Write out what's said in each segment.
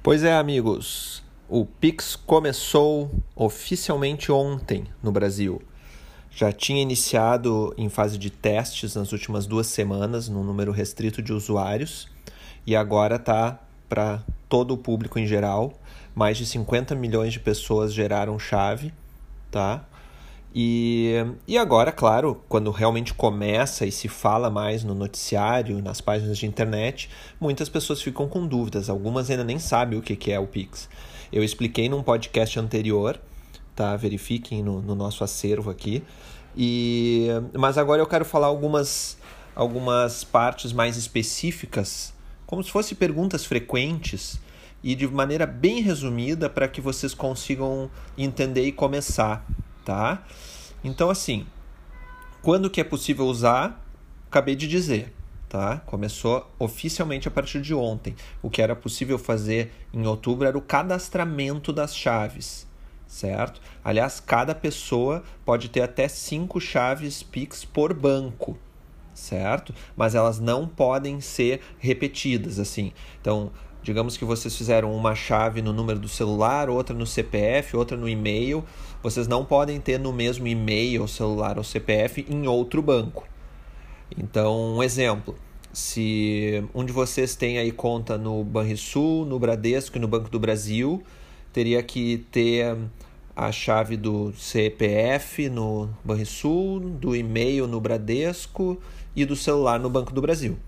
Pois é, amigos. O Pix começou oficialmente ontem no Brasil. Já tinha iniciado em fase de testes nas últimas duas semanas, num número restrito de usuários, e agora está para todo o público em geral. Mais de 50 milhões de pessoas geraram chave, tá? E, e agora, claro, quando realmente começa e se fala mais no noticiário, nas páginas de internet, muitas pessoas ficam com dúvidas. Algumas ainda nem sabem o que é o Pix. Eu expliquei num podcast anterior, tá? Verifiquem no, no nosso acervo aqui. E, mas agora eu quero falar algumas, algumas partes mais específicas, como se fossem perguntas frequentes e de maneira bem resumida para que vocês consigam entender e começar tá? Então, assim, quando que é possível usar? Acabei de dizer, tá? Começou oficialmente a partir de ontem. O que era possível fazer em outubro era o cadastramento das chaves, certo? Aliás, cada pessoa pode ter até cinco chaves Pix por banco, certo? Mas elas não podem ser repetidas, assim. Então, Digamos que vocês fizeram uma chave no número do celular, outra no CPF, outra no e-mail. Vocês não podem ter no mesmo e-mail, celular ou CPF em outro banco. Então, um exemplo: se um de vocês tem aí conta no Banrisul, no Bradesco e no Banco do Brasil, teria que ter a chave do CPF no Banrisul, do e-mail no Bradesco e do celular no Banco do Brasil,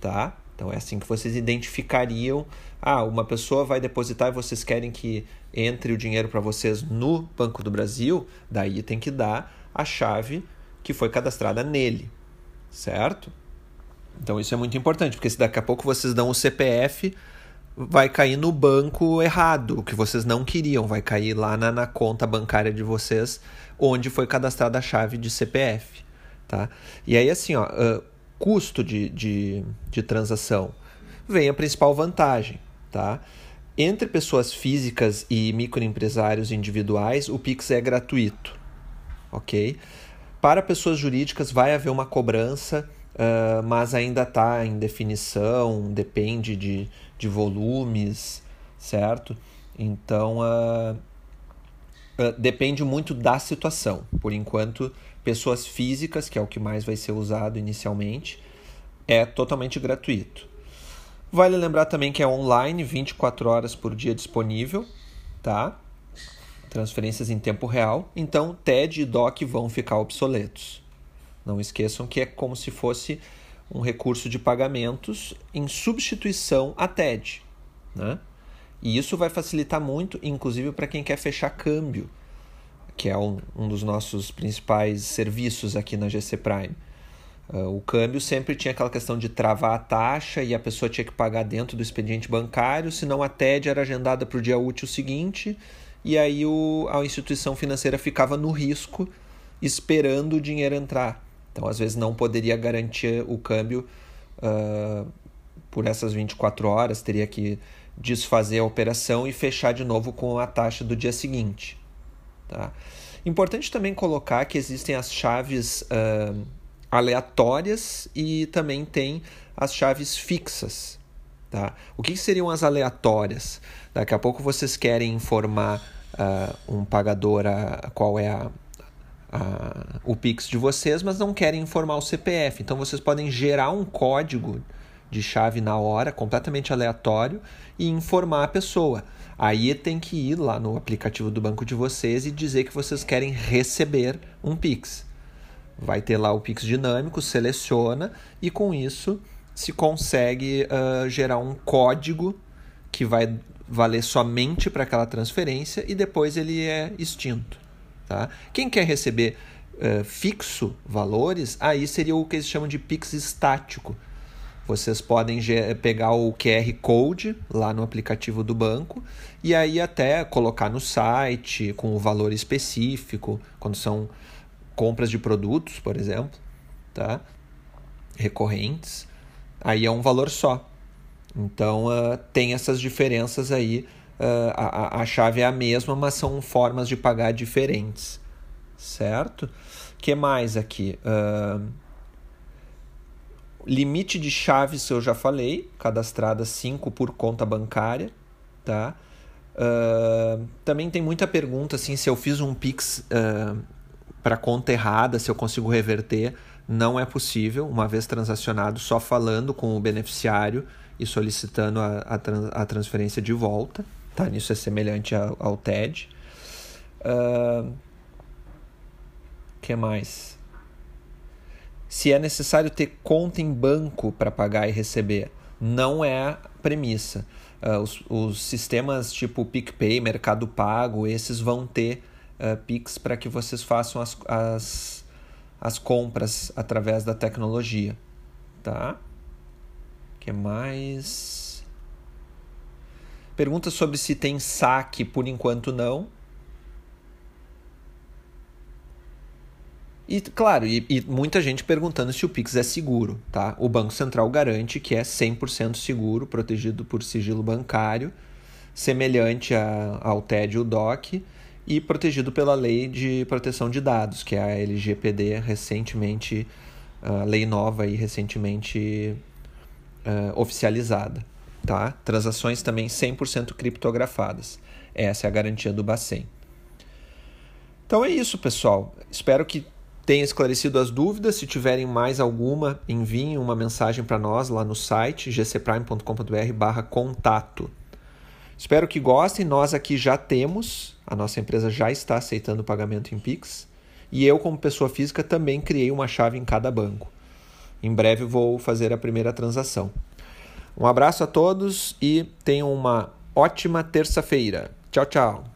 tá? Então é assim que vocês identificariam. Ah, uma pessoa vai depositar e vocês querem que entre o dinheiro para vocês no Banco do Brasil, daí tem que dar a chave que foi cadastrada nele, certo? Então isso é muito importante, porque se daqui a pouco vocês dão o CPF, vai cair no banco errado, o que vocês não queriam, vai cair lá na, na conta bancária de vocês, onde foi cadastrada a chave de CPF, tá? E aí assim, ó, uh, custo de, de, de transação, vem a principal vantagem. Tá? Entre pessoas físicas e microempresários individuais, o Pix é gratuito. Ok? Para pessoas jurídicas vai haver uma cobrança, uh, mas ainda está em definição, depende de, de volumes, certo? Então, uh, uh, depende muito da situação. Por enquanto, pessoas físicas, que é o que mais vai ser usado inicialmente, é totalmente gratuito. Vale lembrar também que é online, 24 horas por dia disponível, tá? Transferências em tempo real. Então, TED e DOC vão ficar obsoletos. Não esqueçam que é como se fosse um recurso de pagamentos em substituição a TED, né? E isso vai facilitar muito, inclusive para quem quer fechar câmbio que é um, um dos nossos principais serviços aqui na GC Prime. Uh, o câmbio sempre tinha aquela questão de travar a taxa e a pessoa tinha que pagar dentro do expediente bancário, senão a TED era agendada para o dia útil seguinte e aí o, a instituição financeira ficava no risco esperando o dinheiro entrar. Então, às vezes, não poderia garantir o câmbio uh, por essas 24 horas, teria que desfazer a operação e fechar de novo com a taxa do dia seguinte. Tá? Importante também colocar que existem as chaves uh, aleatórias e também tem as chaves fixas. Tá? O que seriam as aleatórias? Daqui a pouco vocês querem informar uh, um pagador a, qual é a, a, o Pix de vocês, mas não querem informar o CPF. Então vocês podem gerar um código de chave na hora, completamente aleatório, e informar a pessoa. Aí tem que ir lá no aplicativo do banco de vocês e dizer que vocês querem receber um Pix. Vai ter lá o Pix dinâmico, seleciona e com isso se consegue uh, gerar um código que vai valer somente para aquela transferência e depois ele é extinto. Tá? Quem quer receber uh, fixo valores, aí seria o que eles chamam de Pix estático vocês podem pegar o QR Code lá no aplicativo do banco e aí até colocar no site com o valor específico, quando são compras de produtos, por exemplo, tá? recorrentes, aí é um valor só. Então uh, tem essas diferenças aí. Uh, a, a chave é a mesma, mas são formas de pagar diferentes, certo? que mais aqui? Uh, Limite de chaves eu já falei, cadastrada 5 por conta bancária, tá? Uh, também tem muita pergunta assim se eu fiz um Pix uh, para conta errada, se eu consigo reverter. Não é possível, uma vez transacionado, só falando com o beneficiário e solicitando a, a, trans, a transferência de volta. Tá? Isso é semelhante ao, ao TED. Uh, que mais? Se é necessário ter conta em banco para pagar e receber, não é premissa. Uh, os, os, sistemas tipo PicPay, Mercado Pago, esses vão ter uh, Pix para que vocês façam as, as, as compras através da tecnologia. Tá? que mais? Pergunta sobre se tem saque, por enquanto não. E, claro, e, e, muita gente perguntando se o Pix é seguro, tá? O Banco Central garante que é 100% seguro, protegido por sigilo bancário, semelhante a, ao TED e o DOC, e protegido pela Lei de Proteção de Dados, que é a LGPD, recentemente, a lei nova e recentemente uh, oficializada, tá? Transações também 100% criptografadas. Essa é a garantia do Bacen. Então é isso, pessoal. Espero que tenha esclarecido as dúvidas. Se tiverem mais alguma, enviem uma mensagem para nós lá no site gcprime.com.br/contato. Espero que gostem. Nós aqui já temos, a nossa empresa já está aceitando pagamento em Pix. E eu, como pessoa física, também criei uma chave em cada banco. Em breve vou fazer a primeira transação. Um abraço a todos e tenham uma ótima terça-feira. Tchau, tchau.